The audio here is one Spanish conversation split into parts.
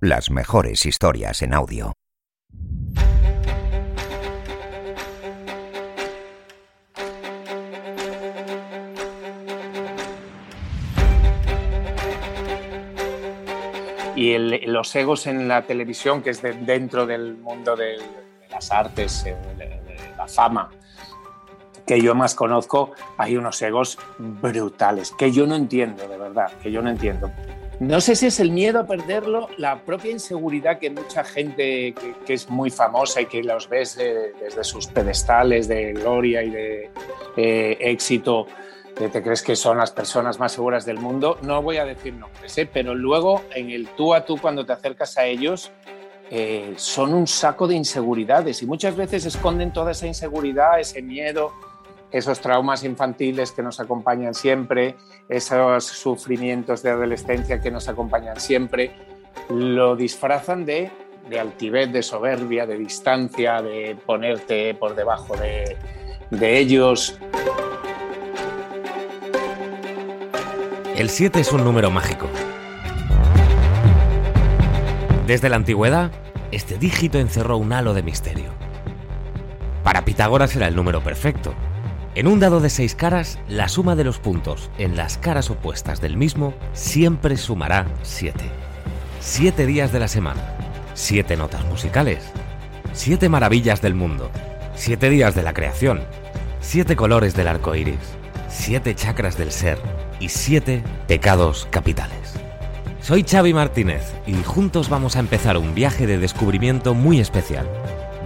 Las mejores historias en audio. Y los egos en la televisión, que es dentro del mundo de, las artes, eh, la fama, que yo más conozco, hay unos egos brutales, que yo no entiendo, de verdad, que yo no entiendo. No sé si es el miedo a perderlo, la propia inseguridad que mucha gente que, es muy famosa y que los ves desde sus pedestales de gloria y de eh, éxito, que te crees que son las personas más seguras del mundo. No voy a decir nombres, ¿eh? pero luego en el tú a tú cuando te acercas a ellos, eh, son un saco de inseguridades y muchas veces esconden toda esa inseguridad, ese miedo, esos traumas infantiles que nos acompañan siempre, esos sufrimientos de adolescencia que nos acompañan siempre, lo disfrazan de, de altivez, de soberbia, de distancia, de ponerte por debajo de, de ellos. El 7 es un número mágico. Desde la antigüedad, este dígito encerró un halo de misterio. Para Pitágoras era el número perfecto, en un dado de seis caras, la suma de los puntos en las caras opuestas del mismo siempre sumará siete. Siete días de la semana, siete notas musicales, siete maravillas del mundo, siete días de la creación, siete colores del arco iris, siete chakras del ser y siete pecados capitales. Soy Xavi Martínez y juntos vamos a empezar un viaje de descubrimiento muy especial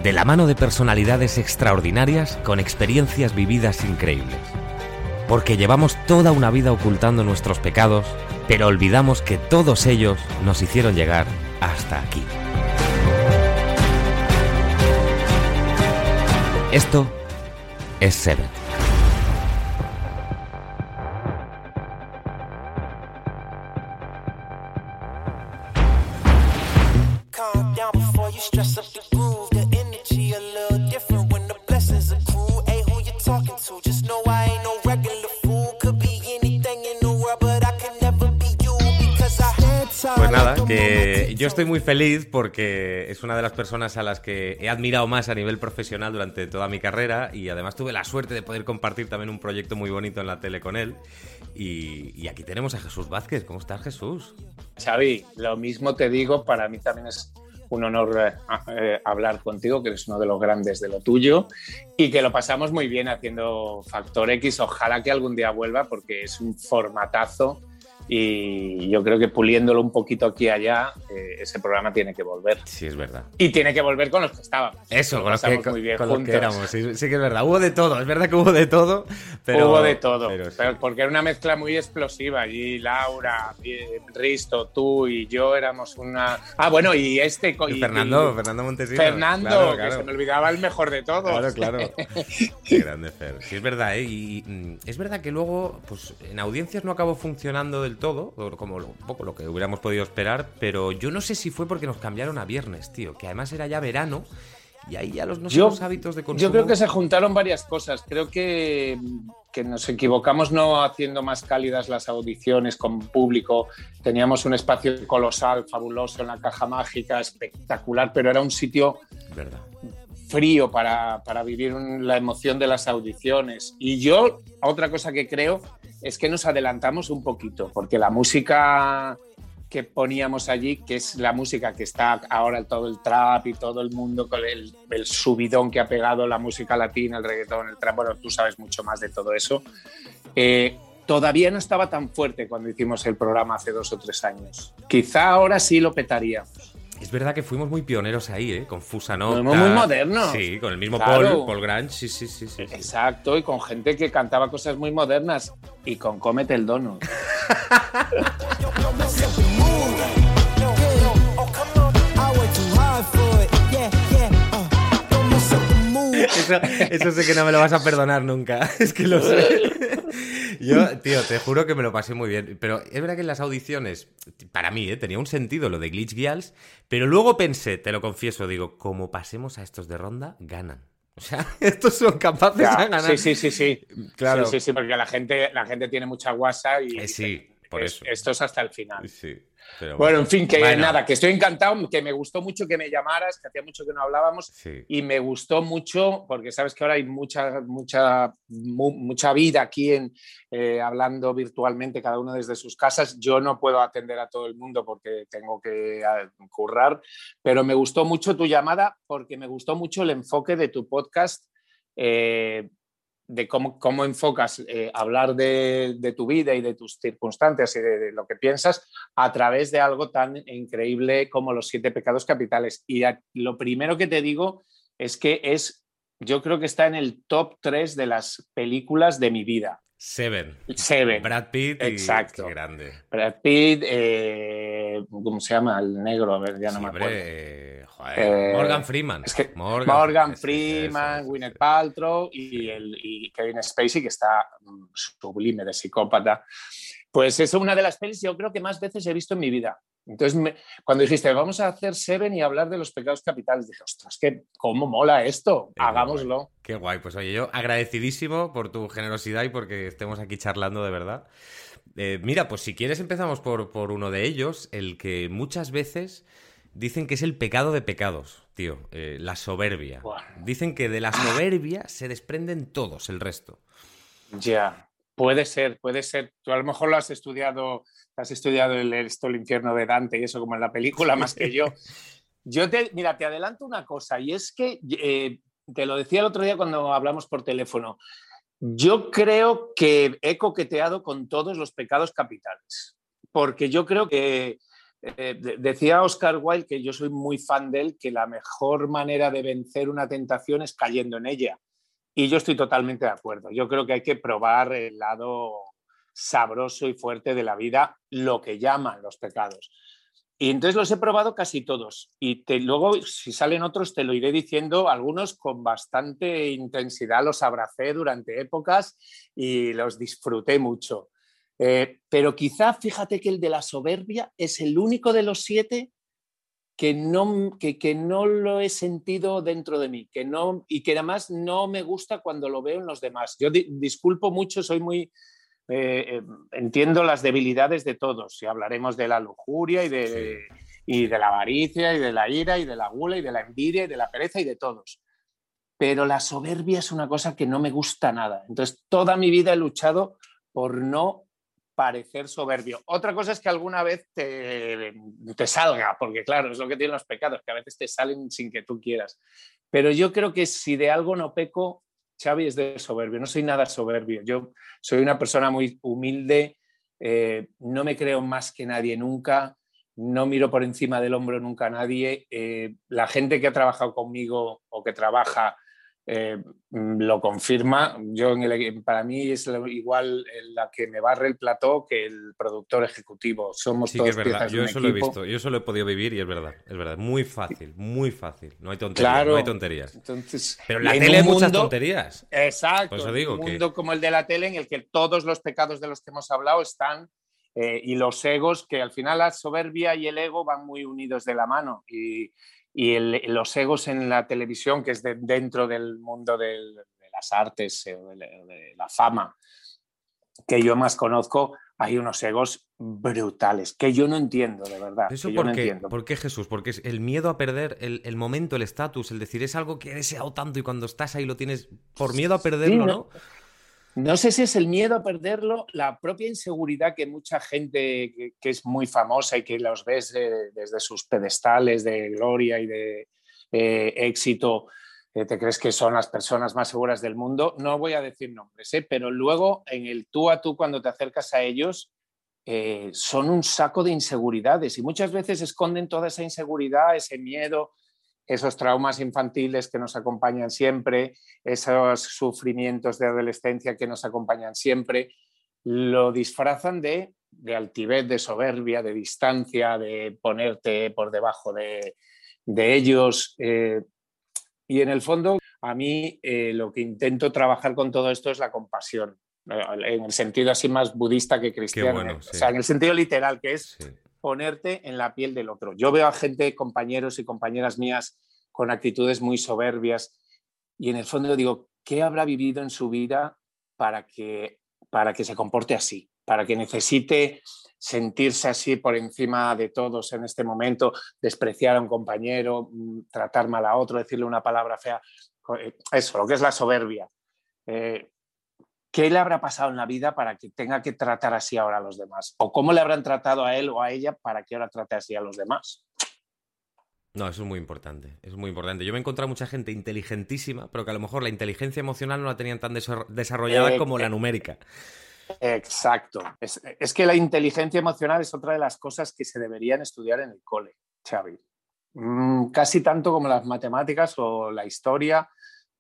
de la mano de personalidades extraordinarias con experiencias vividas increíbles. Porque llevamos toda una vida ocultando nuestros pecados, pero olvidamos que todos ellos nos hicieron llegar hasta aquí. Esto es Seven. Estoy muy feliz porque es una de las personas a las que he admirado más a nivel profesional durante toda mi carrera y además tuve la suerte de poder compartir también un proyecto muy bonito en la tele con él. Y, aquí tenemos a Jesús Vázquez. ¿Cómo estás, Jesús? Xavi, lo mismo te digo, para mí también es un honor eh, eh, hablar contigo, que eres uno de los grandes de lo tuyo y que lo pasamos muy bien haciendo Factor X. Ojalá que algún día vuelva porque es un formatazo y yo creo que puliéndolo un poquito aquí y allá, eh, ese programa tiene que volver. Sí, es verdad. Y tiene que volver con los que estábamos. Eso, con los que, muy bien éramos. Sí, que es verdad. Hubo de todo, es verdad que hubo de todo. Pero, hubo de todo, porque era una mezcla muy explosiva. Allí Laura, Risto, tú y yo éramos una... Ah, bueno, y este... Y, Fernando, Fernando Montesinos. Fernando, que se me olvidaba el mejor de todos. Claro, claro. Qué grande Fer. Sí, es verdad, ¿eh? Y mm, es verdad que luego, pues en audiencias no acabó funcionando del todo, como un poco lo que hubiéramos podido esperar, pero yo no sé si fue porque nos cambiaron a viernes, tío, que además era ya verano y ahí ya los, no hábitos de consumo. Yo creo que se juntaron varias cosas. Creo que, que, nos equivocamos no haciendo más cálidas las audiciones con público. Teníamos un espacio colosal, fabuloso en la caja mágica, espectacular, pero era un sitio ¿verdad? frío para, para vivir la emoción de las audiciones. Y yo, otra cosa que creo es que nos adelantamos un poquito, porque la música que poníamos allí, que es la música que está ahora todo el trap y todo el mundo con el, subidón que ha pegado la música latina, el reggaetón, el trap, bueno, tú sabes mucho más de todo eso, eh, todavía no estaba tan fuerte cuando hicimos el programa hace dos o tres años. Quizá ahora sí lo petaríamos. Es verdad que fuimos muy pioneros ahí, ¿eh? Con Fusanota. Fuimos muy modernos. Sí, con el mismo Paul, Paul Grange, sí, sí, sí, sí, Exacto, y con gente que cantaba cosas muy modernas. Y con Cómete el Dono. Eso, eso sé que no me lo vas a perdonar nunca. Es que lo sé. Yo, tío, te juro que me lo pasé muy bien. Pero es verdad que en las audiciones, para mí, ¿eh? tenía un sentido lo de Glitch Gials, pero luego pensé, te lo confieso, digo, como pasemos a estos de ronda, ganan. O sea, estos son capaces de ganar. Sí, sí, sí, sí. Claro. Sí, sí, sí, porque la gente, la gente tiene mucha guasa y. Eh, sí. Por eso. Esto es hasta el final. Sí, bueno, en fin, que nada, que estoy encantado, que me gustó mucho que me llamaras, que hacía mucho que no hablábamos y me gustó mucho porque sabes que ahora hay mucha, mucha, mucha vida aquí en eh, hablando virtualmente cada uno desde sus casas. Yo no puedo atender a todo el mundo porque tengo que ah, currar, pero me gustó mucho tu llamada porque me gustó mucho el enfoque de tu podcast. Eh, de cómo, cómo enfocas eh, hablar de, tu vida y de tus circunstancias y de, lo que piensas a través de algo tan increíble como los siete pecados capitales. Y lo primero que te digo es que es, yo creo que está en el top tres de las películas de mi vida. Seven. Seven. Brad Pitt. Exacto. grande. Brad Pitt, eh, ¿cómo se llama? El negro, a ver, ya no me acuerdo. Eh, eh, Morgan Freeman. Morgan, Freeman, Gwyneth Paltrow y, el, y Kevin Spacey, que está mm, sublime de psicópata. Pues es una de las pelis yo creo que más veces he visto en mi vida. Entonces, cuando dijiste, vamos a hacer Seven y hablar de los pecados capitales, dije, ostras, que cómo mola esto, hagámoslo. Qué guay, pues oye, yo agradecidísimo por tu generosidad y porque estemos aquí charlando de verdad. Eh, mira, pues si quieres empezamos por, por, uno de ellos, el que muchas veces dicen que es el pecado de pecados, tío, eh, la soberbia. Dicen que de la soberbia se desprenden todos el resto. Ya, puede ser, puede ser. Tú a lo mejor lo has estudiado has estudiado el, esto, el infierno de Dante y eso como en la película más que yo. Yo te, mira, te adelanto una cosa y es que eh, te lo decía el otro día cuando hablamos por teléfono. Yo creo que he coqueteado con todos los pecados capitales, porque yo creo que eh, decía Oscar Wilde que yo soy muy fan de él, que la mejor manera de vencer una tentación es cayendo en ella. Y yo estoy totalmente de acuerdo. Yo creo que hay que probar el lado sabroso y fuerte de la vida, lo que llaman los pecados. Y entonces los he probado casi todos. Y luego, si salen otros, te lo iré diciendo. Algunos con bastante intensidad los abracé durante épocas y los disfruté mucho. Eh, pero quizá, fíjate que el de la soberbia es el único de los siete que no, que, que no lo he sentido dentro de mí que no, y que además no me gusta cuando lo veo en los demás. Yo disculpo mucho, soy muy eh, eh, entiendo las debilidades de todos y hablaremos de la lujuria y de, y de la avaricia y de la ira y de la gula y de la envidia y de la pereza y de todos. Pero la soberbia es una cosa que no me gusta nada. Entonces, toda mi vida he luchado por no parecer soberbio. Otra cosa es que alguna vez te, te, salga, porque claro, es lo que tienen los pecados, que a veces te salen sin que tú quieras. Pero yo creo que si de algo no peco, Xavi es de soberbio, no soy nada soberbio, yo soy una persona muy humilde, eh, no me creo más que nadie nunca, no miro por encima del hombro nunca a nadie, eh, la gente que ha trabajado conmigo o que trabaja eh, mm, lo confirma. Yo para mí es igual la que me barre el plató que el productor ejecutivo. Somos sí, que es verdad. Yo eso lo he visto, yo eso lo he podido vivir y es verdad, es verdad. Muy fácil, muy fácil. No hay tonterías. no hay tonterías. Entonces, Pero en la tele hay muchas tonterías. Exacto. Por eso digo un mundo como el de la tele en el que todos los pecados de los que hemos hablado están eh, y los egos, que al final la soberbia y el ego van muy unidos de la mano. Y, y los egos en la televisión, que es dentro del mundo de las artes, eh, de, la fama, que yo más conozco, hay unos egos brutales que yo no entiendo, de verdad. ¿Eso por, qué? ¿por qué Jesús? Porque es el miedo a perder el, momento, el estatus, el decir es algo que he deseado tanto y cuando estás ahí lo tienes por miedo a perderlo, ¿no? No sé si es el miedo a perderlo, la propia inseguridad que mucha gente que, es muy famosa y que los ves desde sus pedestales de gloria y de eh, éxito, eh, te crees que son las personas más seguras del mundo. No voy a decir nombres, ¿eh? pero luego en el tú a tú cuando te acercas a ellos, son un saco de inseguridades y muchas veces esconden toda esa inseguridad, ese miedo, esos traumas infantiles que nos acompañan siempre, esos sufrimientos de adolescencia que nos acompañan siempre, lo disfrazan de, de altivez, de soberbia, de distancia, de ponerte por debajo de, ellos. Eh, y en el fondo, a mí eh, lo que intento trabajar con todo esto es la compasión, eh, en el sentido así más budista que cristiano. O sea, en el sentido literal, que es ponerte en la piel del otro. Yo veo a gente, compañeros y compañeras mías, con actitudes muy soberbias y en el fondo digo, ¿qué habrá vivido en su vida para que, para que se comporte así? para que necesite sentirse así por encima de todos en este momento, despreciar a un compañero, mm, tratar mal a otro, decirle una palabra fea. Eh, eso, lo que es la soberbia. Eh, ¿Qué le habrá pasado en la vida para que tenga que tratar así ahora a los demás? ¿O cómo le habrán tratado a él o a ella para que ahora trate así a los demás? No, eso es muy importante. Es muy importante. Yo me he encontrado mucha gente inteligentísima, pero que a lo mejor la inteligencia emocional no la tenían tan desarrollada Eh, como la numérica. Exacto. Es, es que la inteligencia emocional es otra de las cosas que se deberían estudiar en el cole, Xavi. Mm, casi tanto como las matemáticas o la historia,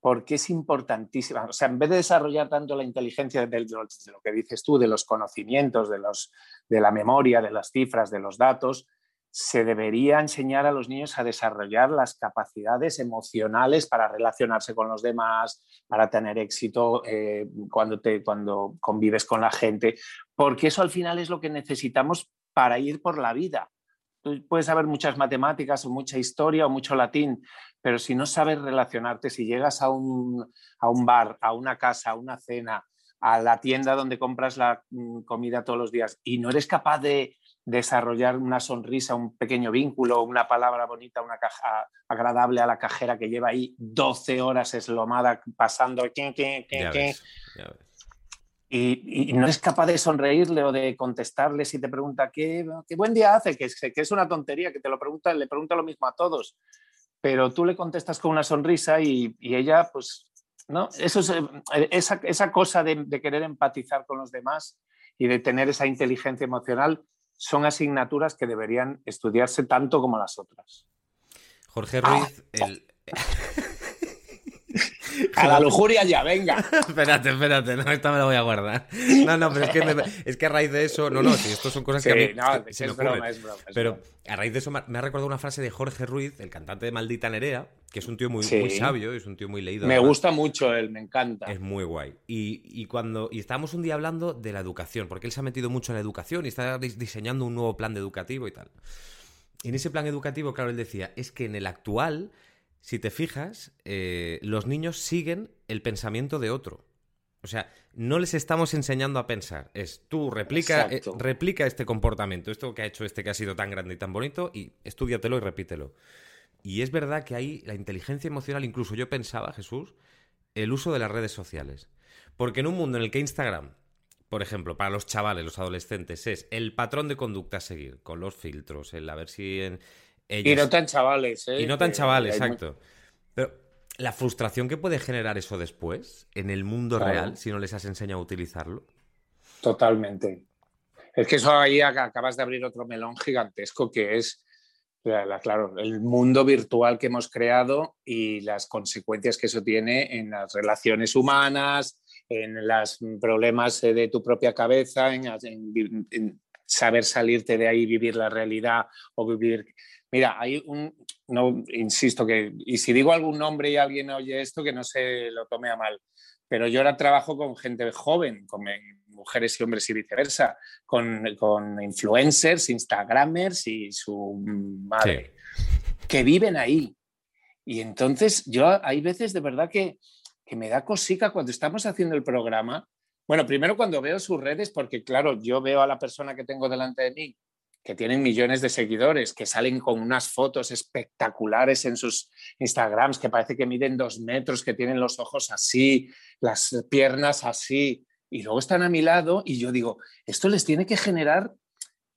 porque es importantísima. O sea, en vez de desarrollar tanto la inteligencia de, lo que dices tú, de los conocimientos, de, los, de la memoria, de las cifras, de los datos, se debería enseñar a los niños a desarrollar las capacidades emocionales para relacionarse con los demás, para tener éxito eh, cuando, te, cuando convives con la gente, porque eso al final es lo que necesitamos para ir por la vida. Tú puedes saber muchas matemáticas o mucha historia o mucho latín, pero si no sabes relacionarte, si llegas a un, a un bar, a una casa, a una cena, a la tienda donde compras la mm, comida todos los días y no eres capaz de desarrollar una sonrisa, un pequeño vínculo, una palabra bonita, una caja agradable a la cajera que lleva ahí 12 horas eslomada pasando Ya ves, ya ves. Y, y no eres capaz de sonreírle o de contestarle si te pregunta qué, qué buen día hace, que es, que es una tontería, que te lo pregunta, le pregunta lo mismo a todos, pero tú le contestas con una sonrisa y, y ella, pues, ¿no? Eso es, eh, esa, esa cosa de, de querer empatizar con los demás y de tener esa inteligencia emocional son asignaturas que deberían estudiarse tanto como las otras. Jorge Ah. Ruiz, el... A la lujuria ya, venga. espérate, espérate, no, esta me la voy a guardar. No, no, pero es que, me- es que a raíz de eso, no, no, si esto son cosas Sí, que a mí no, es, broma, es broma. es Pero broma. a raíz de eso me ha- me ha recordado una frase de Jorge Ruiz, el cantante de Maldita Nerea, que es un tío muy, Sí. muy sabio, es un tío muy leído. Me además. gusta mucho él, me encanta. Es muy guay. Y, y cuando y estábamos un día hablando de la educación, porque él se ha metido mucho en la educación y está dis- diseñando un nuevo plan de educativo y tal. Y en ese plan educativo, claro, él decía, es que en el actual, si te fijas, eh, los niños siguen el pensamiento de otro. O sea, no les estamos enseñando a pensar. Es tú replica, eh, replica este comportamiento, esto que ha hecho este que ha sido tan grande y tan bonito, y estúdiatelo y repítelo. Y es verdad que ahí la inteligencia emocional, incluso yo pensaba, Jesús, el uso de las redes sociales. Porque en un mundo en el que Instagram, por ejemplo, para los chavales, los adolescentes, es el patrón de conducta a seguir, con los filtros, el a ver si en Y no tan chavales, ¿eh? y no tan chavales, exacto. Pero la frustración que puede generar eso después, en el mundo Claro. real, si no les has enseñado a utilizarlo. Totalmente. Es que eso ahí ac- acabas de abrir otro melón gigantesco que es, la- la- claro, el mundo virtual que hemos creado y las consecuencias que eso tiene en las relaciones humanas, en los problemas eh, de tu propia cabeza, en, en vi- en saber salirte de ahí, vivir la realidad o vivir... Mira, hay un, no, insisto que, y si digo algún nombre y alguien oye esto, que no se lo tome a mal, pero yo ahora trabajo con gente joven, con mujeres y hombres y viceversa, con, con influencers, instagramers y su madre, que viven ahí. Y entonces yo hay veces de verdad que, que me da cosica cuando estamos haciendo el programa. Bueno, primero cuando veo sus redes, porque claro, yo veo a la persona que tengo delante de mí, que tienen millones de seguidores, que salen con unas fotos espectaculares en sus Instagrams, que parece que miden dos metros, que tienen los ojos así, las piernas así, y luego están a mi lado y yo digo, esto les tiene que generar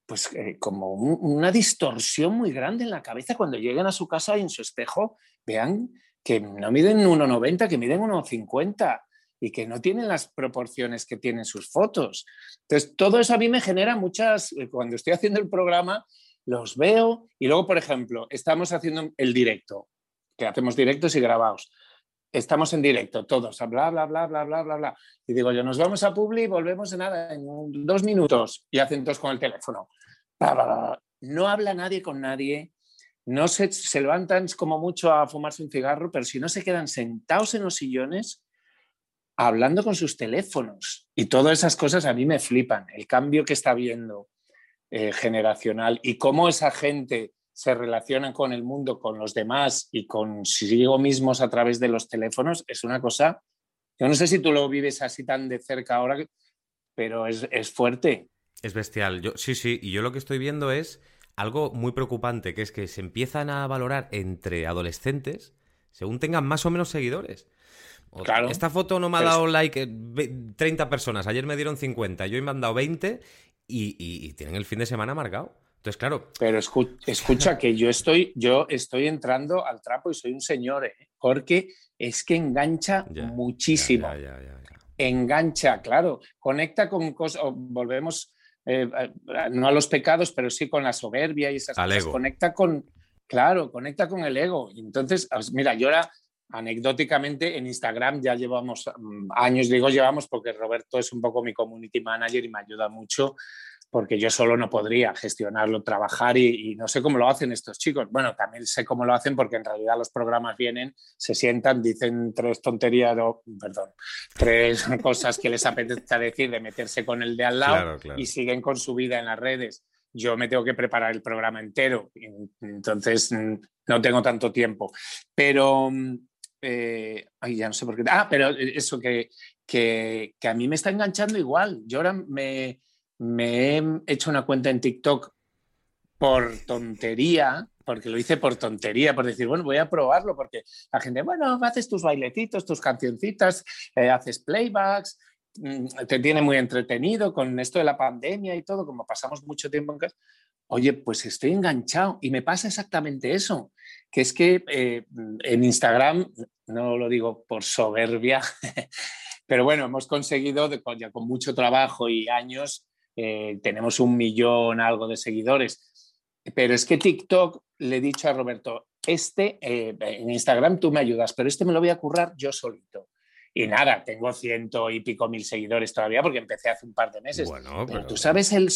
pues eh, como un- una distorsión muy grande en la cabeza cuando lleguen a su casa y en su espejo vean que no miden 1,90, que miden 1,50 y que no tienen las proporciones que tienen sus fotos. Entonces, todo eso a mí me genera muchas, eh, cuando estoy haciendo el programa, los veo y luego, por ejemplo, estamos haciendo el directo, que hacemos directos y grabados. Estamos en directo, todos, bla, bla, bla, bla, bla, bla. Y digo yo, nos vamos a Publi y volvemos en nada, en dos minutos. Y hacen todos con el teléfono. No habla nadie con nadie, no se, se levantan como mucho a fumarse un cigarro, pero si no se quedan sentados en los sillones hablando con sus teléfonos. Y todas esas cosas a mí me flipan. El cambio que está habiendo eh, generacional y cómo esa gente se relaciona con el mundo, con los demás y consigo mismos a través de los teléfonos es una cosa. Yo no sé si tú lo vives así tan de cerca ahora, pero es, es fuerte. Es bestial. Yo, sí, sí, y yo lo que estoy viendo es algo muy preocupante, que es que se empiezan a valorar entre adolescentes según tengan más o menos seguidores. Claro. Esta foto no me ha dado like eh, 30 personas, ayer me dieron 50, yo me han dado 20 y, y- y tienen el fin de semana marcado. Entonces, claro, Pero escu- escucha que yo estoy, yo estoy entrando al trapo y soy un señor, ¿eh? porque es que engancha Ya, muchísimo. ya, ya. Engancha, claro. Conecta con cosas, volvemos eh, no a los pecados, pero sí con la soberbia y esas Al cosas. ego. Conecta con, claro, conecta con el ego. Entonces, mira, yo ahora anecdóticamente en Instagram ya llevamos mm, años, digo llevamos porque Roberto es un poco mi community manager y me ayuda mucho porque yo solo no podría gestionarlo, trabajar y, y no sé cómo lo hacen estos chicos. Bueno, también sé cómo lo hacen porque en realidad los programas vienen, se sientan, dicen tres tonterías, o, perdón, tres cosas que les apetece decir de meterse con el de al lado Claro, claro. y siguen con su vida en las redes. Yo me tengo que preparar el programa entero, entonces mm, no tengo tanto tiempo. Pero, mm, eh, ay, ya no sé por qué. Ah, pero eso que, que, que a mí me está enganchando igual. Yo ahora me, me he hecho una cuenta en TikTok por tontería, porque lo hice por tontería, por decir, bueno, voy a probarlo, porque la gente, bueno, haces tus bailecitos, tus cancioncitas, eh, haces playbacks, mm, te tiene muy entretenido con esto de la pandemia y todo, como pasamos mucho tiempo en casa. Oye, pues estoy enganchado y me pasa exactamente eso, que es que eh, en Instagram, no lo digo por soberbia, pero bueno, hemos conseguido, de- con- ya con mucho trabajo y años, eh, tenemos un millón algo de seguidores. Pero es que TikTok le he dicho a Roberto, este eh, en Instagram tú me ayudas, pero este me lo voy a currar yo solito. Y nada, tengo ciento y pico mil seguidores todavía porque empecé hace un par de meses. Bueno, Pero pero- tú sabes el,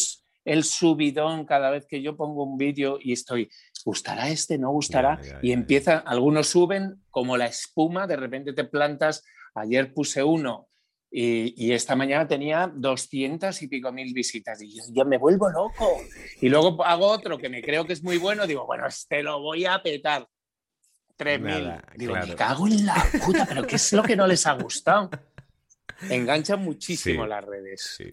el subidón cada vez que yo pongo un vídeo y estoy, ¿gustará este? ¿No gustará? Y empieza, algunos suben como la espuma, de repente te plantas. Ayer puse uno y, y esta mañana tenía 200 y pico mil visitas y yo, yo me vuelvo loco. Y luego hago otro que me creo que es muy bueno, digo, bueno, este lo voy a petar. 3.000. Nada, Digo, claro. me cago en la puta, pero ¿qué es lo que no les ha gustado? Enganchan muchísimo Sí. las redes. Sí.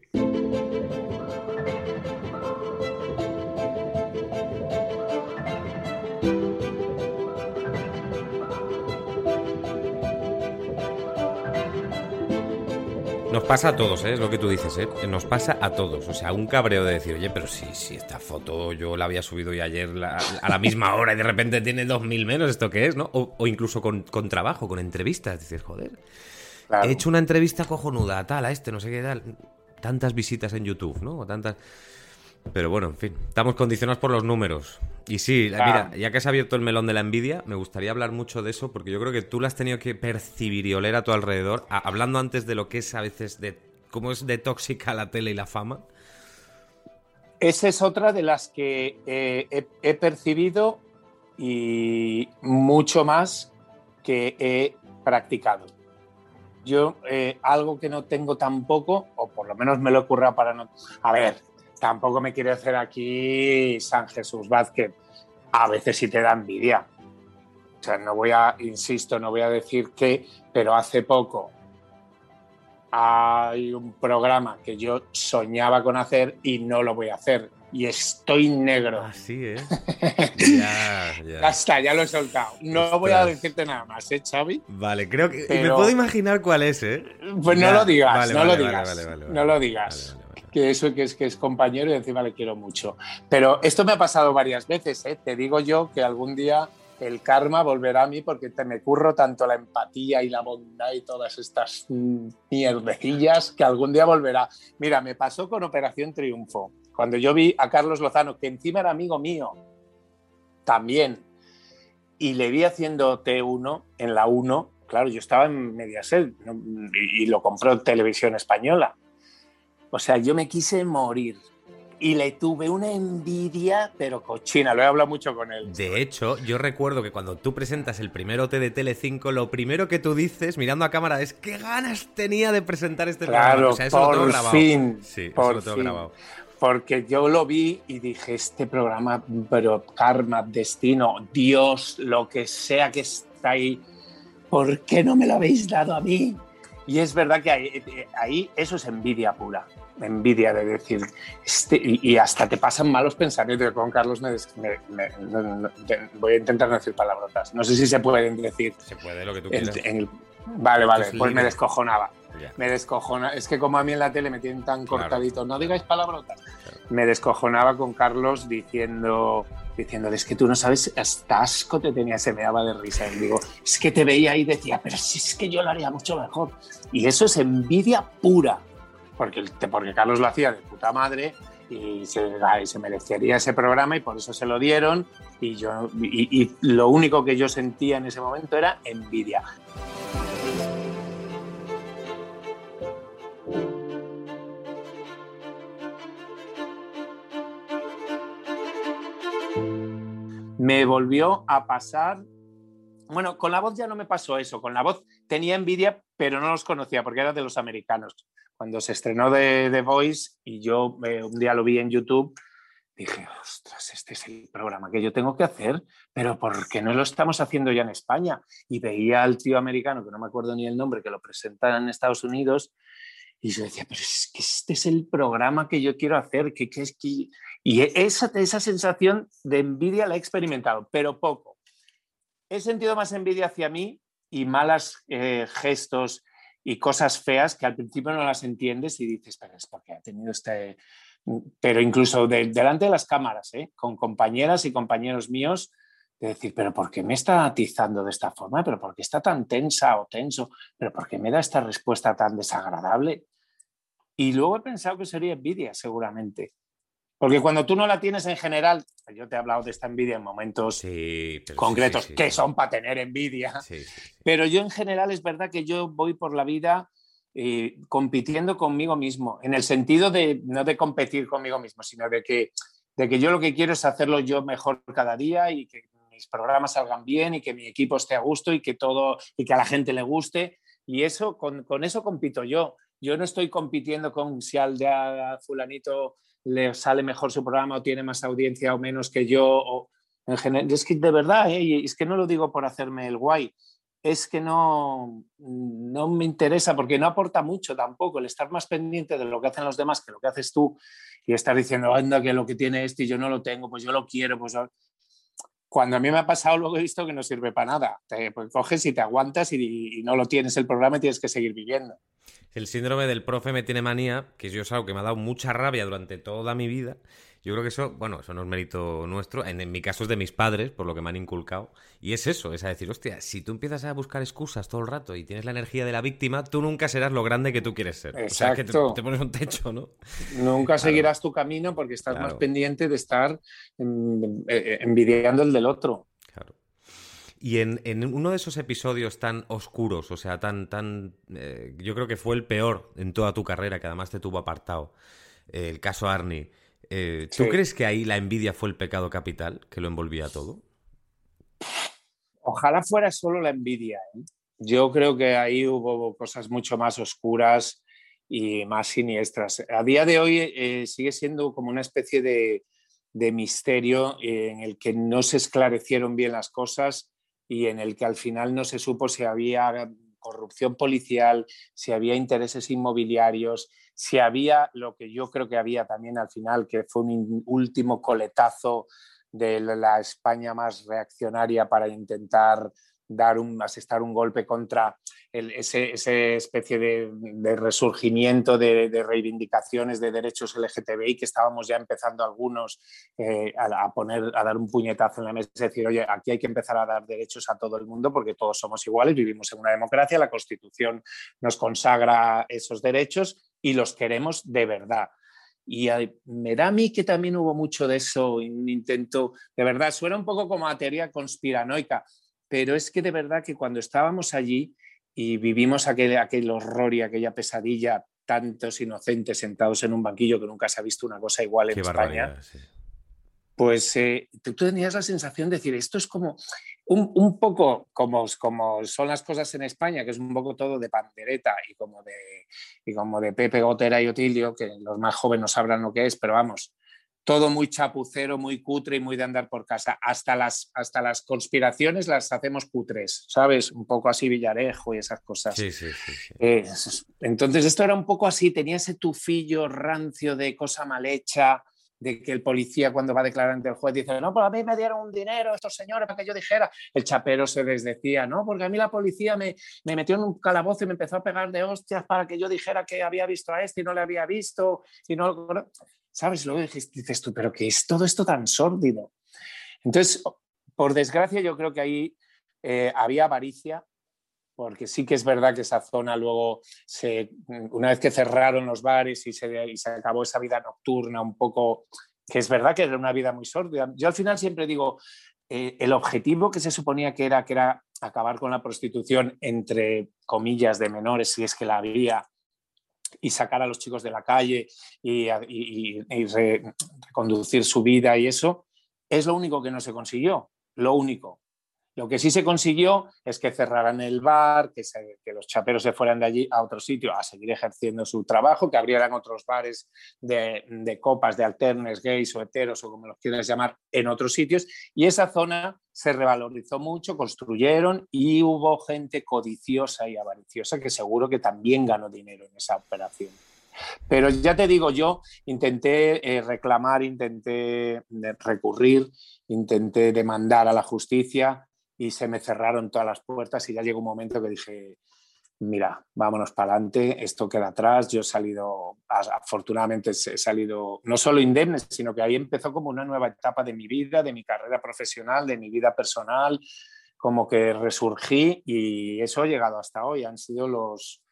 Nos pasa a todos, ¿eh? es lo que tú dices, ¿eh? nos pasa a todos. O sea, un cabreo de decir, oye, pero si, si esta foto yo la había subido ya ayer la- a la misma hora y de repente tiene 2.000 menos, ¿esto qué es? ¿no? O, o incluso con, con trabajo, con entrevistas. Dices, joder, Claro. He hecho una entrevista cojonuda a tal, a este, no sé qué tal. Tantas visitas en YouTube, ¿no? O tantas. Pero bueno, en fin, estamos condicionados por los números. Y sí, mira, ya que has abierto el melón de la envidia, me gustaría hablar mucho de eso, porque yo creo que tú la has tenido que percibir y oler a tu alrededor, a- hablando antes de lo que es a veces de cómo es de tóxica la tele y la fama. Esa es otra de las que eh, he, he percibido y mucho más que he practicado. Yo eh, algo que no tengo tampoco, o por lo menos me lo he currado para no... A ver, tampoco me quiere hacer aquí San Jesús Vázquez. A veces sí te da envidia. O sea, no voy a, insisto, no voy a decir que, pero hace poco hay un programa que yo soñaba con hacer y no lo voy a hacer. Y estoy negro. Así, ¿eh? ya, Ya ya. está, ya lo he soltado. No voy a decirte nada más, ¿eh, Xavi? Vale, creo que. y Me Pero- puedo imaginar cuál es, ¿eh? Pues no lo digas, vale, no vale, lo digas. vale, no lo digas. Que eso que es que es compañero y encima le quiero mucho. Pero esto me ha pasado varias veces, ¿eh? Te digo yo que algún día el karma volverá a mí porque te me curro tanto la empatía y la bondad y todas estas mm, mierdecillas que algún día volverá. Mira, me pasó con Operación Triunfo. Cuando yo vi a Carlos Lozano, que encima era amigo mío, también, y le vi haciendo T1 en la 1, claro, yo estaba en Mediaset y lo compró Televisión Española. O sea, yo me quise morir y le tuve una envidia, pero cochina, lo he hablado mucho con él. De hecho, yo recuerdo que cuando tú presentas el primer OT de Tele5, lo primero que tú dices, mirando a cámara, es qué ganas tenía de presentar este programa. Claro, O sea, eso lo tengo por fin, Sí, eso por lo tengo fin. grabado. Porque yo lo vi y dije, este programa, pero karma, destino, Dios, lo que sea que está ahí, ¿por qué no me lo habéis dado a mí? Y es verdad que ahí, eso es envidia pura, envidia de decir, este, y, hasta te pasan malos pensamientos. Con Carlos me, voy a intentar no decir palabrotas. No sé si se pueden decir. Se puede lo que tú quieras. vale, vale, pues me descojonaba. Me descojona. Es que como a mí en la tele me tienen tan cortadito, no digáis palabrotas. Me descojonaba con Carlos diciendo, diciéndole, es que tú no sabes, hasta asco te tenía, se me daba de risa. Y digo, es que te veía y decía, pero si es que yo lo haría mucho mejor. Y eso es envidia pura, porque, porque Carlos lo hacía de puta madre y se, se merecería ese programa y por eso se lo dieron. Y, yo, y lo único que yo sentía en ese momento era envidia. Me volvió a pasar. Bueno, con la voz ya no me pasó eso. Con la voz tenía envidia, pero no los conocía porque era de los americanos. Cuando se estrenó The Voice y yo eh, un día lo vi en YouTube, dije, ostras, este es el programa que yo tengo que hacer, pero ¿por qué no lo estamos haciendo ya en España? Y veía al tío americano, que no me acuerdo ni el nombre, que lo presenta en Estados Unidos, y yo decía, pero es que este es el programa que yo quiero hacer, que, es que... Y esa, esa sensación de envidia la he experimentado, pero poco. He sentido más envidia hacia mí y malas eh, gestos y cosas feas que al principio no las entiendes y dices, pero es porque ha tenido este... Pero incluso delante de las cámaras, ¿eh? con compañeras y compañeros míos, de decir, pero ¿por qué me está atizando de esta forma? ¿Pero por qué está tan tensa o tenso? ¿Pero por qué me da esta respuesta tan desagradable? Y luego he pensado que sería envidia, seguramente. Porque cuando tú no la tienes en general, yo te he hablado de esta envidia en momentos concretos que son para tener envidia, pero yo en general es verdad que yo voy por la vida eh, compitiendo conmigo mismo, en el sentido de no de competir conmigo mismo, sino de que, de que yo lo que quiero es hacerlo yo mejor cada día y que mis programas salgan bien y que mi equipo esté a gusto y que todo y que a la gente le guste. Y eso, con, con eso compito yo. Yo no estoy compitiendo con si al de fulanito le sale mejor su programa o tiene más audiencia o menos que yo. Es que de verdad, ¿eh? es que no lo digo por hacerme el guay, es que no, no me interesa porque no aporta mucho tampoco el estar más pendiente de lo que hacen los demás que lo que haces tú y estar diciendo, anda, que lo que tiene este y yo no lo tengo, pues yo lo quiero, pues cuando a mí me ha pasado, luego he visto que no sirve para nada. Pues, coges y te aguantas y, y, no lo tienes el programa y tienes que seguir viviendo. El síndrome del profe me tiene manía, que yo es algo que me ha dado mucha rabia durante toda mi vida. Yo creo que eso, bueno, eso no es mérito nuestro. En, mi caso es de mis padres, por lo que me han inculcado. Y es eso, es a decir, hostia, si tú empiezas a buscar excusas todo el rato y tienes la energía de la víctima, tú nunca serás lo grande que tú quieres ser. Exacto. O sea, que te, pones un techo, ¿no? Nunca seguirás tu camino porque estás más pendiente de estar eh, envidiando el del otro. Y en, uno de esos episodios tan oscuros, o sea, tan, tan, eh, yo creo que fue el peor en toda tu carrera, que además te tuvo apartado, eh, el caso Arnie. Eh, ¿Tú crees que ahí la envidia fue el pecado capital que lo envolvía todo? Ojalá fuera solo la envidia. Yo creo que ahí hubo cosas mucho más oscuras y más siniestras. A día de hoy sigue siendo como una especie de, de misterio en el que no se esclarecieron bien las cosas y en el que al final no se supo si había corrupción policial, si había intereses inmobiliarios, si había lo que yo creo que había también al final, que fue un último coletazo de la España más reaccionaria para intentar dar un, asestar un golpe contra ese, especie de, resurgimiento de, reivindicaciones de derechos LGTBI que estábamos ya empezando algunos eh, a, poner, a dar un puñetazo en la mesa y decir, oye, aquí hay que empezar a dar derechos a todo el mundo porque todos somos iguales, vivimos en una democracia, la Constitución nos consagra esos derechos y los queremos de verdad. Y me da a mí que también hubo mucho de eso, un intento, de verdad, suena un poco como a teoría conspiranoica, pero es que de verdad que cuando estábamos allí y vivimos aquel, aquel horror y aquella pesadilla, tantos inocentes sentados en un banquillo que nunca se ha visto una cosa igual en España, pues eh, tú, tenías la sensación de decir, esto es como un, poco como, como son las cosas en España, que es un poco todo de pandereta y como de, y como de Pepe Gotera y Otilio, que los más jóvenes no sabrán lo que es, pero vamos, todo muy chapucero, muy cutre y muy de andar por casa. Hasta las, hasta las conspiraciones las hacemos cutres, ¿sabes? Un poco así Villarejo y esas cosas. Sí, sí, sí. entonces esto era un poco así, tenía ese tufillo rancio de cosa mal hecha, de que el policía cuando va a declarar ante el juez dice, no, pues a mí me dieron un dinero estos señores para que yo dijera. El chapero se les decía, no, porque a mí la policía me, me metió en un calabozo y me empezó a pegar de hostias para que yo dijera que había visto a este y no le había visto. Y no, ¿Sabes? Luego dices tú, pero ¿qué es todo esto tan sórdido? Entonces, por desgracia, yo creo que ahí eh, había avaricia, porque sí que es verdad que esa zona luego, se, una vez que cerraron los bares y se, y se acabó esa vida nocturna un poco, que es verdad que era una vida muy sórdida. Yo al final siempre digo, eh, el objetivo que se suponía que era, que era acabar con la prostitución entre comillas de menores, si es que la había, y sacar a los chicos de la calle y, reconducir su vida y eso, es lo único que no se consiguió, lo único. Lo que sí se consiguió es que cerraran el bar, que, los chaperos se fueran de allí a otro sitio a seguir ejerciendo su trabajo, que abrieran otros bares de, copas, de alternes, gays o heteros o como los quieras llamar, en otros sitios. Y esa zona se revalorizó mucho, construyeron y hubo gente codiciosa y avariciosa que seguro que también ganó dinero en esa operación. Pero ya te digo, yo intenté eh, reclamar, intenté eh, recurrir, intenté demandar a la justicia y se me cerraron todas las puertas y ya llegó un momento que dije, mira, vámonos para adelante, esto queda atrás, yo he salido, afortunadamente he salido no solo indemne, sino que ahí empezó como una nueva etapa de mi vida, de mi carrera profesional, de mi vida personal, como que resurgí y eso ha llegado hasta hoy, han sido los,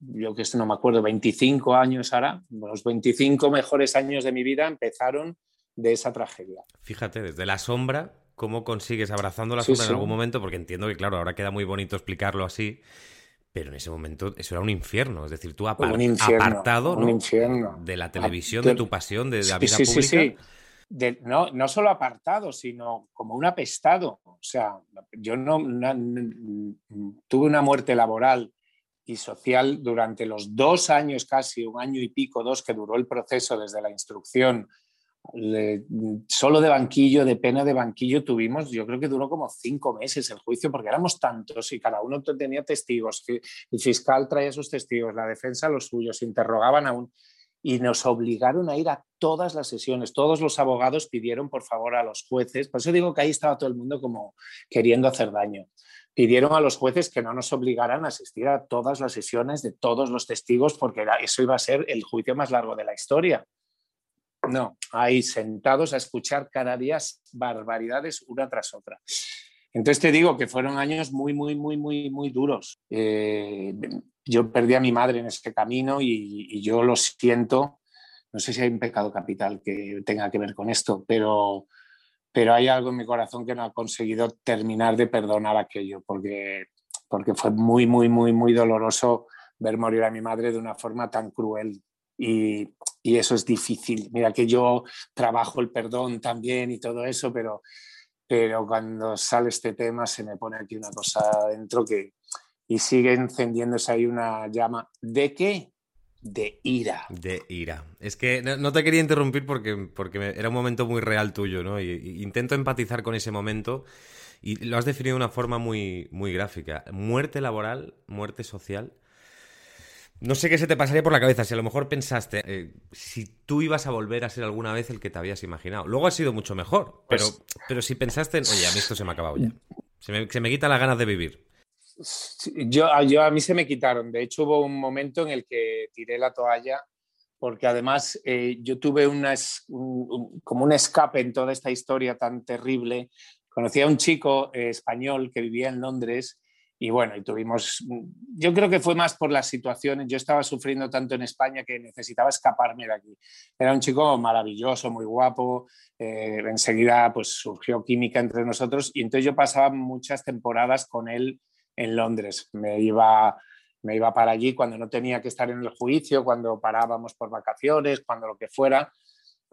yo que no me acuerdo, 25 años ahora, los 25 mejores años de mi vida empezaron de esa tragedia. Fíjate, desde la sombra cómo consigues abrazando la sombra en algún momento, porque entiendo que, claro, ahora queda muy bonito explicarlo así, pero en ese momento eso era un infierno. Es decir, tú apartado de la televisión, de, tu pasión, de, la vida pública. no, no solo apartado, sino como un apestado. O sea, yo no, tuve una muerte laboral y social durante los dos años casi, un año y pico, dos que duró el proceso desde la instrucción solo de banquillo, de pena de banquillo tuvimos, yo creo que duró como cinco meses el juicio porque éramos tantos y cada uno tenía testigos. El fiscal traía sus testigos, la defensa los suyos, interrogaban aún y nos obligaron a ir a todas las sesiones. Todos los abogados pidieron por favor a los jueces, por eso digo que ahí estaba todo el mundo como queriendo hacer daño. Pidieron a los jueces que no nos obligaran a asistir a todas las sesiones de todos los testigos porque eso iba a ser el juicio más largo de la historia. No, ahí sentados a escuchar cada día barbaridades una tras otra. Entonces te digo que fueron años muy, muy, muy, muy, muy duros. Eh, yo perdí a mi madre en ese camino y, yo lo siento. No sé si hay un pecado capital que tenga que ver con esto, pero, pero hay algo en mi corazón que no ha conseguido terminar de perdonar aquello, porque, porque fue muy, muy, muy, muy doloroso ver morir a mi madre de una forma tan cruel. Y, y eso es difícil. Mira que yo trabajo el perdón también y todo eso, pero, pero cuando sale este tema se me pone aquí una cosa dentro que y sigue encendiéndose ahí una llama. ¿De qué? De ira. De ira. Es que no, te quería interrumpir porque, porque era un momento muy real tuyo, ¿no? Intento empatizar con ese momento y lo has definido de una forma muy, muy gráfica. Muerte laboral, muerte social no sé qué se te pasaría por la cabeza si a lo mejor pensaste eh, si tú ibas a volver a ser alguna vez el que te habías imaginado. Luego ha sido mucho mejor, pero, pues pero si pensaste, oye, a mí esto se me ha acabado ya. Se me, se me quita las ganas de vivir. Yo, yo, a mí se me quitaron. De hecho, hubo un momento en el que tiré la toalla porque además eh, yo tuve una, como un escape en toda esta historia tan terrible. Conocí a un chico eh, español que vivía en Londres y bueno, y tuvimos, yo creo que fue más por las situaciones, yo estaba sufriendo tanto en España que necesitaba escaparme de aquí. Era un chico maravilloso, muy guapo, eh, enseguida pues surgió química entre nosotros y entonces yo pasaba muchas temporadas con él en Londres. Me iba, me iba para allí cuando no tenía que estar en el juicio, cuando parábamos por vacaciones, cuando lo que fuera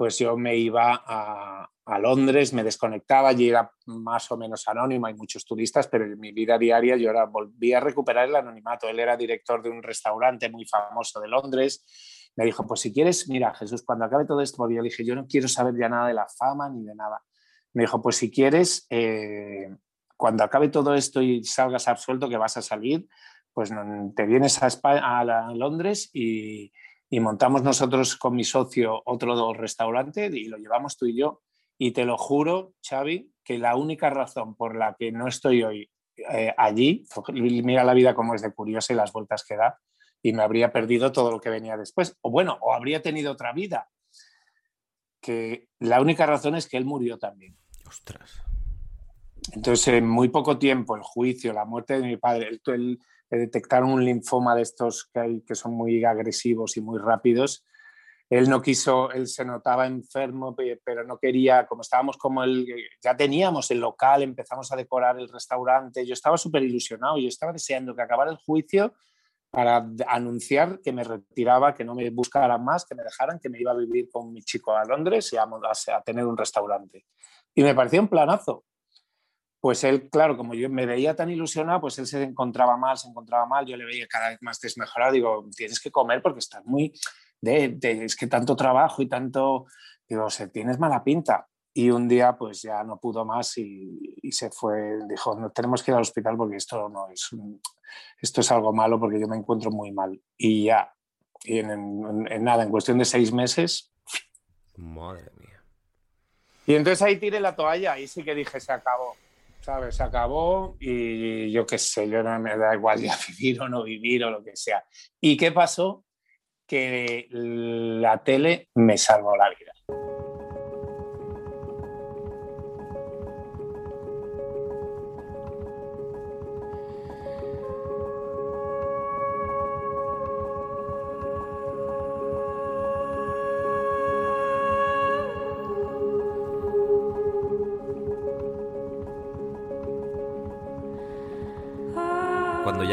pues yo me iba a, Londres, me desconectaba, allí era más o menos anónimo, hay muchos turistas, pero en mi vida diaria yo era, volví a recuperar el anonimato. Él era director de un restaurante muy famoso de Londres, me dijo, pues si quieres, mira, Jesús, cuando acabe todo esto, yo le dije, yo no quiero saber ya nada de la fama ni de nada. Me dijo, pues si quieres, eh, cuando acabe todo esto y salgas absuelto, que vas a salir, pues te vienes a, a Londres y, y montamos nosotros con mi socio otro restaurante y lo llevamos tú y yo. Y te lo juro, Xavi, que la única razón por la que no estoy hoy eh, allí, mira la vida como es de curiosa y las vueltas que da, y me habría perdido todo lo que venía después. O bueno, o habría tenido otra vida. Que la única razón es que él murió también. Ostras. Entonces, en muy poco tiempo, el juicio, la muerte de mi padre, el, detectaron un linfoma de estos que, hay, que son muy agresivos y muy rápidos. Él no quiso, él se notaba enfermo, pero no quería, como estábamos como él, ya teníamos el local, empezamos a decorar el restaurante, yo estaba súper ilusionado, yo estaba deseando que acabara el juicio para anunciar que me retiraba, que no me buscaran más, que me dejaran, que me iba a vivir con mi chico a Londres y a tener un restaurante. Y me parecía un planazo, pues él, claro, como yo me veía tan ilusionado, pues él se encontraba mal, se encontraba mal, yo le veía cada vez más desmejorado, digo, tienes que comer porque estás muy, de, es que tanto trabajo y tanto, digo, se tienes mala pinta. Y un día pues ya no pudo más y, se fue, dijo, no tenemos que ir al hospital porque esto no es, esto es algo malo porque yo me encuentro muy mal. Y ya, y en, en nada, en cuestión de seis meses. Madre mía. Y entonces ahí tiré la toalla, y sí que dije, se acabó ¿sabes? Se acabó y yo qué sé, yo no me da igual ya vivir o no vivir o lo que sea. ¿Y qué pasó? Que la tele me salvó la vida.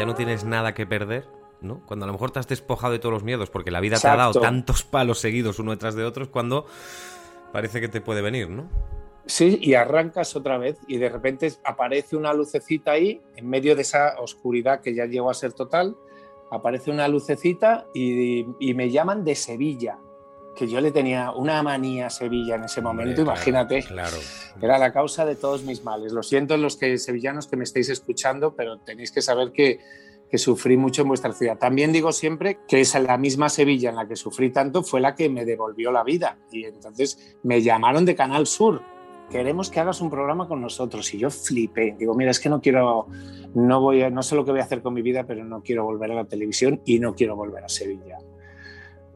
Ya no tienes nada que perder, ¿no? Cuando a lo mejor te has despojado de todos los miedos porque la vida te ha dado tantos palos seguidos uno detrás de otros, cuando parece que te puede venir, ¿no? Sí, y arrancas otra vez y de repente aparece una lucecita ahí, en medio de esa oscuridad que ya llegó a ser total, aparece una lucecita y, y me llaman de Sevilla que yo le tenía una manía a Sevilla en ese momento, imagínate. Claro. Era la causa de todos mis males. Lo siento los que sevillanos que me estáis escuchando, pero tenéis que saber que, que sufrí mucho en vuestra ciudad. También digo siempre que esa la misma Sevilla en la que sufrí tanto fue la que me devolvió la vida. Y entonces me llamaron de Canal Sur. Queremos que hagas un programa con nosotros. Y yo flipé. Digo, mira, es que no quiero, no voy a, no sé lo que voy a hacer con mi vida, pero no quiero volver a la televisión y no quiero volver a Sevilla.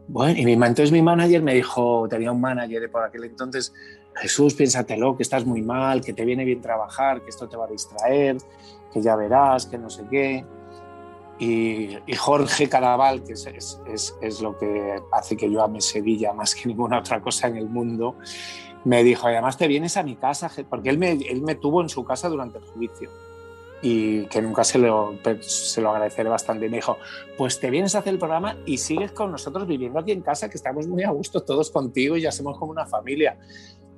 Bueno, y mi, entonces mi manager me dijo, tenía un manager por aquel entonces, Jesús, piénsatelo, que estás muy mal, que te viene bien trabajar, que esto te va a distraer, que ya verás, que no sé qué. Y, Jorge Caraval, que es, es, es, lo que hace que yo ame Sevilla más que ninguna otra cosa en el mundo, me dijo, además te vienes a mi casa, porque él me, él me tuvo en su casa durante el juicio y que nunca se lo, se lo agradeceré bastante. Me dijo, pues te vienes a hacer el programa y sigues con nosotros viviendo aquí en casa, que estamos muy a gusto todos contigo y ya somos como una familia.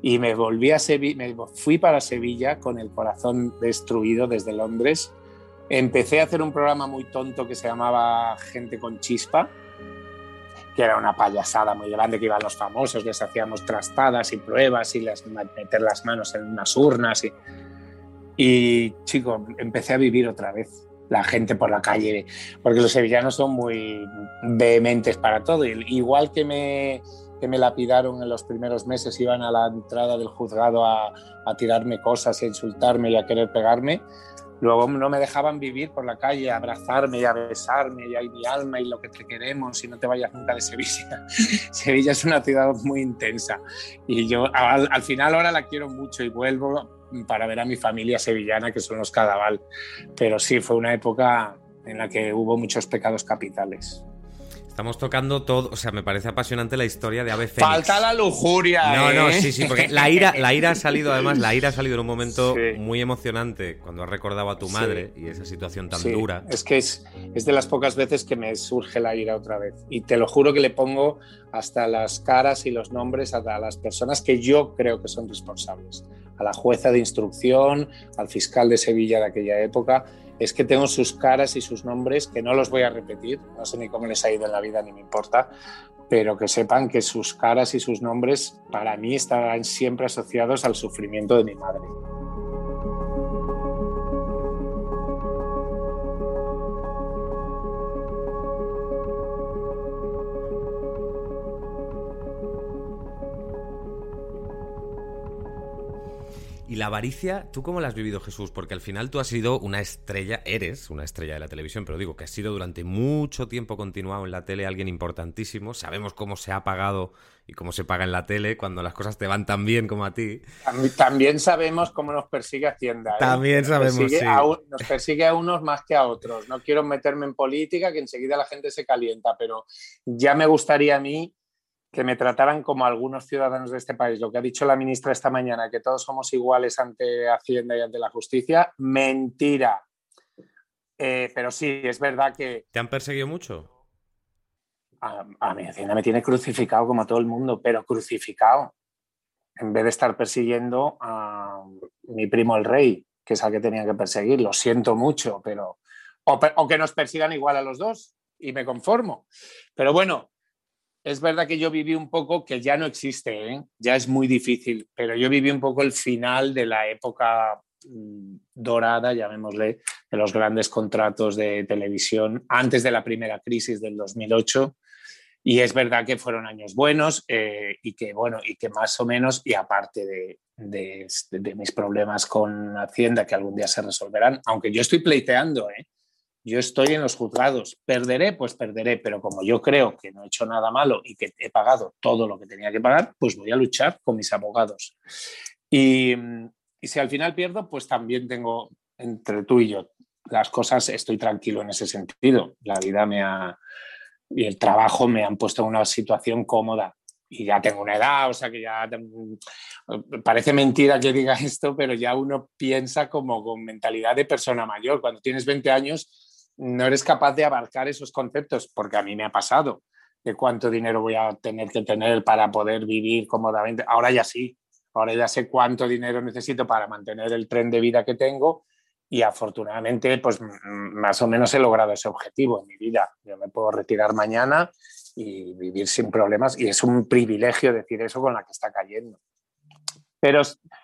Y me volví a Sevilla, me fui para Sevilla con el corazón destruido desde Londres. Empecé a hacer un programa muy tonto que se llamaba Gente con Chispa, que era una payasada muy grande que iban los famosos, les hacíamos trastadas y pruebas y les meter las manos en unas urnas y y, chico, empecé a vivir otra vez la gente por la calle, porque los sevillanos son muy vehementes para todo. Igual que me, que me lapidaron en los primeros meses, iban a la entrada del juzgado a, a tirarme cosas, a insultarme y a querer pegarme. Luego no me dejaban vivir por la calle, a abrazarme y a besarme y a mi alma y lo que te queremos y no te vayas nunca de Sevilla. Sevilla es una ciudad muy intensa y yo al, al, final ahora la quiero mucho y vuelvo para ver a mi familia sevillana, que son los Cadaval. Pero sí, fue una época en la que hubo muchos pecados capitales. Estamos tocando todo, o sea, me parece apasionante la historia de Ave Fénix. Falta la lujuria. No, no, ¿eh? sí, sí, porque la ira, la ira ha salido, además, la ira ha salido en un momento muy emocionante cuando has recordado a tu madre y esa situación tan dura. Es que es, es de las pocas veces que me surge la ira otra vez. Y te lo juro que le pongo hasta las caras y los nombres a las personas que yo creo que son responsables a la jueza de instrucción, al fiscal de Sevilla de aquella época, es que tengo sus caras y sus nombres que no los voy a repetir, no sé ni cómo les ha ido en la vida ni me importa, pero que sepan que sus caras y sus nombres para mí estarán siempre asociados al sufrimiento de mi madre. Y la avaricia, ¿tú cómo la has vivido, Jesús? Porque al final tú has sido una estrella, eres una estrella de la televisión, pero digo que has sido durante mucho tiempo continuado en la tele alguien importantísimo. Sabemos cómo se ha pagado y cómo se paga en la tele cuando las cosas te van tan bien como a ti. También sabemos cómo nos persigue Hacienda. ¿eh? También sabemos, sí. nos persigue a unos más que a otros. No quiero meterme en política, que enseguida la gente se calienta, pero ya me gustaría a mí que me trataran como algunos ciudadanos de este país. Lo que ha dicho la ministra esta mañana, que todos somos iguales ante Hacienda y ante la justicia, mentira. Eh, pero sí, es verdad que... ¿Te han perseguido mucho? A, a mi Hacienda me tiene crucificado como a todo el mundo, pero crucificado. En vez de estar persiguiendo a mi primo el rey, que es al que tenía que perseguir. Lo siento mucho, pero... O, o que nos persigan igual a los dos y me conformo. Pero bueno, es verdad que yo viví un poco, que ya no existe, ¿eh? ya es muy difícil, pero yo viví un poco el final de la época mm, dorada, llamémosle, de los grandes contratos de televisión antes de la primera crisis del 2008. Y es verdad que fueron años buenos eh, y que, bueno, y que más o menos, y aparte de, de, de, mis problemas con Hacienda, que algún día se resolverán, aunque yo estoy pleiteando, ¿eh? Yo estoy en los juzgados. ¿Perderé? Pues perderé, pero como yo creo que no he hecho nada malo y que he pagado todo lo que tenía que pagar, pues voy a luchar con mis abogados. Y, y si al final pierdo, pues también tengo entre tú y yo las cosas, estoy tranquilo en ese sentido. La vida me ha, y el trabajo me han puesto en una situación cómoda y ya tengo una edad, o sea que ya parece mentira que diga esto, pero ya uno piensa como con mentalidad de persona mayor. Cuando tienes 20 años no eres capaz de abarcar esos conceptos, porque a mí me ha pasado de cuánto dinero voy a tener que tener para poder vivir cómodamente. Ahora ya sí, ahora ya sé cuánto dinero necesito para mantener el tren de vida que tengo y afortunadamente pues más o menos he logrado ese objetivo en mi vida. Yo me puedo retirar mañana y vivir sin problemas y es un privilegio decir eso con la que está cayendo. Pero,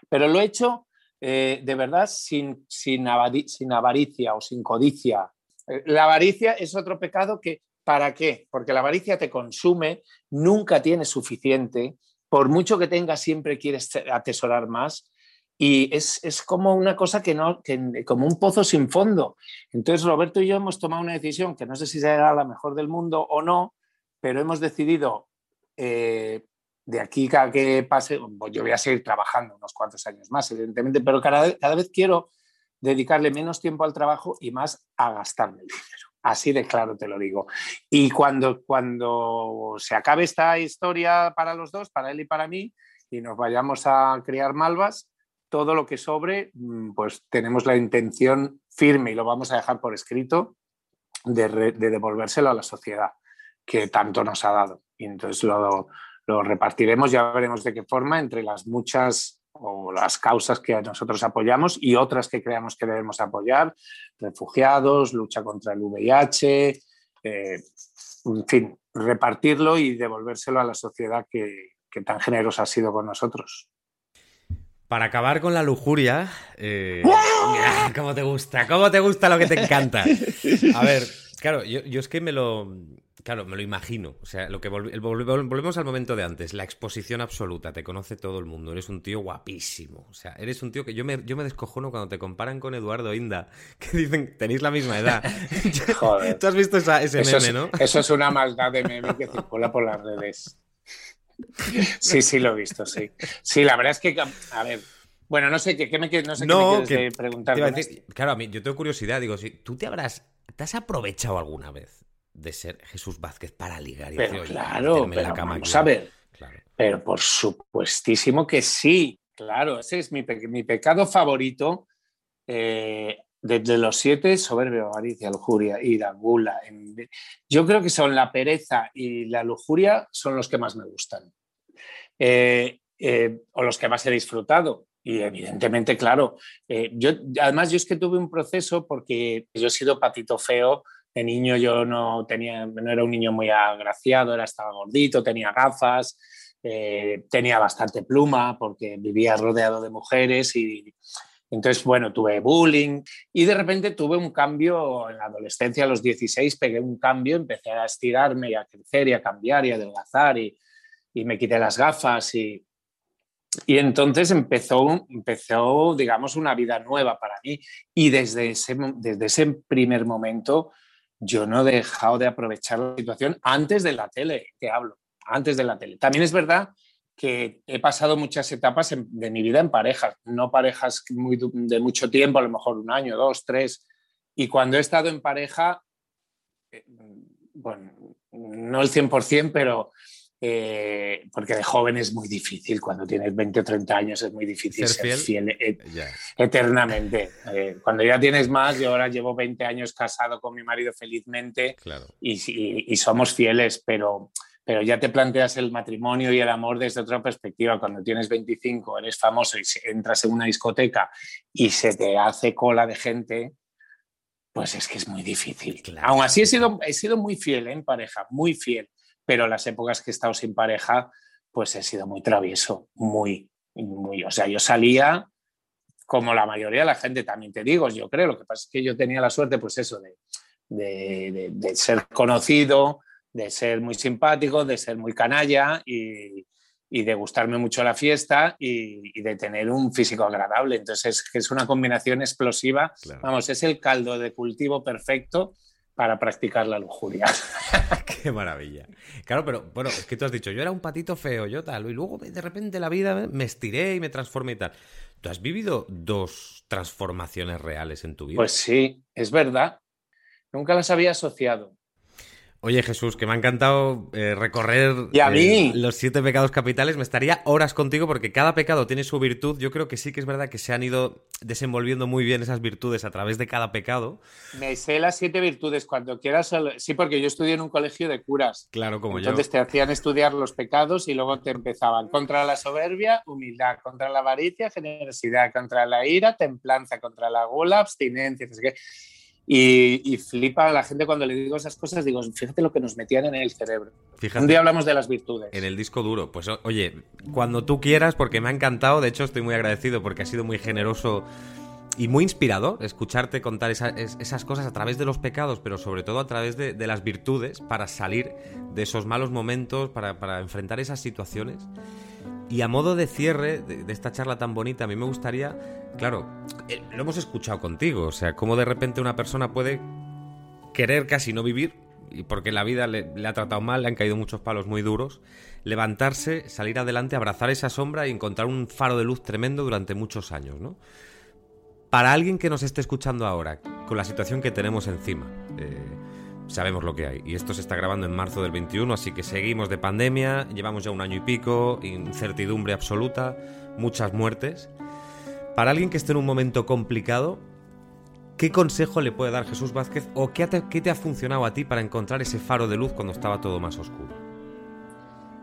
pero lo he hecho eh, de verdad sin, sin, sin avaricia o sin codicia la avaricia es otro pecado que, ¿para qué? Porque la avaricia te consume, nunca tienes suficiente, por mucho que tengas siempre quieres atesorar más y es, como una cosa que no, como un pozo sin fondo. Entonces Roberto y yo hemos tomado una decisión que no sé si será la mejor del mundo o no, pero hemos decidido eh, de aquí a que pase, pues yo voy a seguir trabajando unos cuantos años más, evidentemente, pero cada vez quiero dedicarle menos tiempo al trabajo y más a gastarme el dinero. Así de claro te lo digo. Y cuando, cuando se acabe esta historia para los dos, para él y para mí, y nos vayamos a criar malvas, todo lo que sobre, mm, pues tenemos la intención firme y lo vamos a dejar por escrito de, de devolvérselo a la sociedad que tanto nos ha dado. Y entonces lo, lo repartiremos, ya veremos de qué forma, entre las muchas o las causas que nosotros apoyamos y otras que creamos que debemos apoyar, refugiados, lucha contra el VIH, eh, en fin, repartirlo y devolvérselo a la sociedad que, tan generosa ha sido con nosotros. Para acabar con la lujuria, eh, ¿cómo te gusta? ¿Cómo te gusta lo que te encanta? A ver, claro, yo es que me lo, Claro, me lo imagino. O sea, lo que volvemos al momento de antes, la exposición absoluta, te conoce todo el mundo, eres un tío guapísimo. O sea, eres un tío que yo me, yo me descojono cuando te comparan con Eduardo Inda, que dicen, tenéis la misma edad. Joder. Tú has visto ese meme, ¿no? Eso es una maldad de meme que circula por las redes. Sí, sí, lo he visto, sí. Sí, la verdad es que, a ver, bueno, no sé qué, me, no sé qué quieres preguntar. claro, a mí yo tengo curiosidad, digo, si tú te habrás, ¿te has aprovechado alguna vez de ser Jesús Vázquez para ligar. Y pero claro, pero la cama vamos a ver. Pero por supuestísimo que sí, claro, ese es mi, mi pecado favorito. Eh, desde los siete, soberbia, avaricia, lujuria, ira, gula. Yo creo que son la pereza y la lujuria son los que más me gustan. Eh, eh, o los que más he disfrutado. Y evidentemente, claro, eh, yo además yo es que tuve un proceso porque yo he sido patito feo, de niño yo no tenía, no era un niño muy agraciado, era estaba gordito, tenía gafas, eh, tenía bastante pluma porque vivía rodeado de mujeres y entonces, bueno, tuve bullying y de repente tuve un cambio en la adolescencia, a los 16 pegué un cambio, empecé a estirarme y a crecer y a cambiar y a adelgazar y, y me quité las gafas y, y entonces empezó, empezó, digamos, una vida nueva para mí. Y desde ese, desde ese primer momento yo no he dejado de aprovechar la situación antes de la tele, que hablo, antes de la tele. También es verdad que he pasado muchas etapas de mi vida en parejas, no parejas muy, de mucho tiempo, a lo mejor un año, dos, tres. Y cuando he estado en pareja, eh, bueno, no el 100%, pero eh, porque de joven es muy difícil, cuando tienes 20 o 30 años es muy difícil ser, fiel, e-, eternamente. Eh, cuando ya tienes más, yo ahora llevo 20 años casado con mi marido felizmente y, y, somos fieles, pero, pero ya te planteas el matrimonio y el amor desde otra perspectiva. Cuando tienes 25, eres famoso y entras en una discoteca y se te hace cola de gente, pues es que es muy difícil. Aún así he sido, he sido muy fiel en pareja, muy fiel pero las épocas que he estado sin pareja, pues he sido muy travieso, muy, muy, o sea, yo salía como la mayoría de la gente, también te digo, yo creo, lo que pasa es que yo tenía la suerte, pues eso, de, de, ser conocido, de ser muy simpático, de ser muy canalla y, y de gustarme mucho la fiesta y, de tener un físico agradable. Entonces es, es una combinación explosiva. Vamos, es el caldo de cultivo perfecto para practicar la lujuria. Qué maravilla. Claro, pero bueno, es que tú has dicho, yo era un patito feo, yo tal, y luego de repente la vida me estiré y me transformé y tal. ¿Tú has vivido dos transformaciones reales en tu vida? Pues sí, es verdad. Nunca las había asociado. Oye Jesús, que me ha encantado eh, recorrer eh, los siete pecados capitales. Me estaría horas contigo porque cada pecado tiene su virtud. Yo creo que sí que es verdad que se han ido desenvolviendo muy bien esas virtudes a través de cada pecado. Me sé las siete virtudes cuando quieras. Sí, porque yo estudié en un colegio de curas. Claro, como yo. Entonces te hacían estudiar los pecados y luego te empezaban contra la soberbia, humildad, contra la avaricia, generosidad, contra la ira, templanza, contra la gula, abstinencia. No qué. Y, flipa a la gente cuando le digo esas cosas, digo, fíjate lo que nos metían en el cerebro. Un día hablamos de las virtudes. En el disco duro. Pues oye, cuando tú quieras, porque me ha encantado, de hecho estoy muy agradecido porque ha sido muy generoso y muy inspirador escucharte contar esas cosas a través de los pecados, pero sobre todo a través de, las virtudes para salir de esos malos momentos, para, para enfrentar esas situaciones. Y a modo de cierre de, esta charla tan bonita, a mí me gustaría, claro, eh, lo hemos escuchado contigo, o sea, cómo de repente una persona puede querer casi no vivir, y porque la vida le, ha tratado mal, le han caído muchos palos muy duros, levantarse, salir adelante, abrazar esa sombra y encontrar un faro de luz tremendo durante muchos años, ¿no? Para alguien que nos esté escuchando ahora, con la situación que tenemos encima, eh, sabemos lo que hay. Y esto se está grabando en marzo del 21, así que seguimos de pandemia, llevamos ya un año y pico, incertidumbre absoluta, muchas muertes. Para alguien que esté en un momento complicado, ¿qué consejo le puede dar Jesús Vázquez o qué te, ha funcionado a ti para encontrar ese faro de luz cuando estaba todo más oscuro?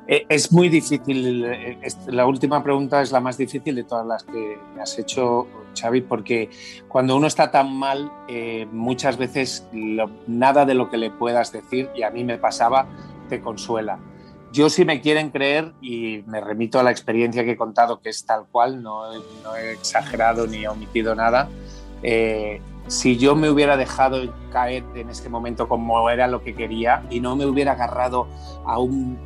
Eh, es muy difícil. Eh, la última pregunta es la más difícil de todas las que me has hecho, Xavi, porque cuando uno está tan mal, eh, muchas veces nada de lo que le puedas decir, y a mí me pasaba, te consuela. Yo si me quieren creer, y me remito a la experiencia que he contado, que es tal cual, no, he exagerado ni he omitido nada, si yo me hubiera dejado caer en este momento como era lo que quería y no me hubiera agarrado a un,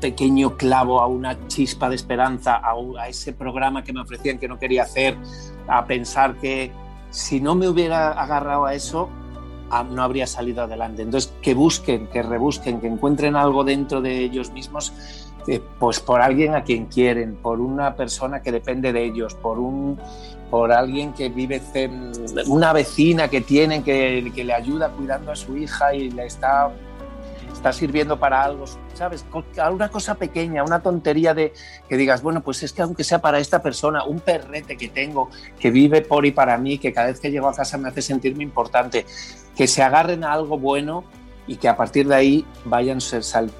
pequeño clavo, a una chispa de esperanza, a, ese programa que me ofrecían que no quería hacer, a pensar que si no me hubiera agarrado a eso, no habría salido adelante. Entonces, que busquen, que rebusquen, que encuentren algo dentro de ellos mismos, eh, pues por alguien a quien quieren, por una persona que depende de ellos, por un por alguien que vive, una vecina que tiene que, que, le ayuda cuidando a su hija y le está, está sirviendo para algo, ¿sabes? Alguna cosa pequeña, una tontería de que digas, bueno, pues es que aunque sea para esta persona, un perrete que tengo, que vive por y para mí, que cada vez que llego a casa me hace sentirme importante, que se agarren a algo bueno y que a partir de ahí vayan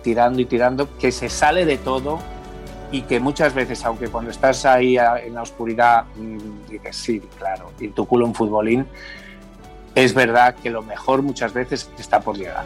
tirando y tirando, que se sale de todo y que muchas veces, aunque cuando estás ahí en la oscuridad, mm, dices, sí, claro, y tu culo un futbolín, es verdad que lo mejor muchas veces está por llegar.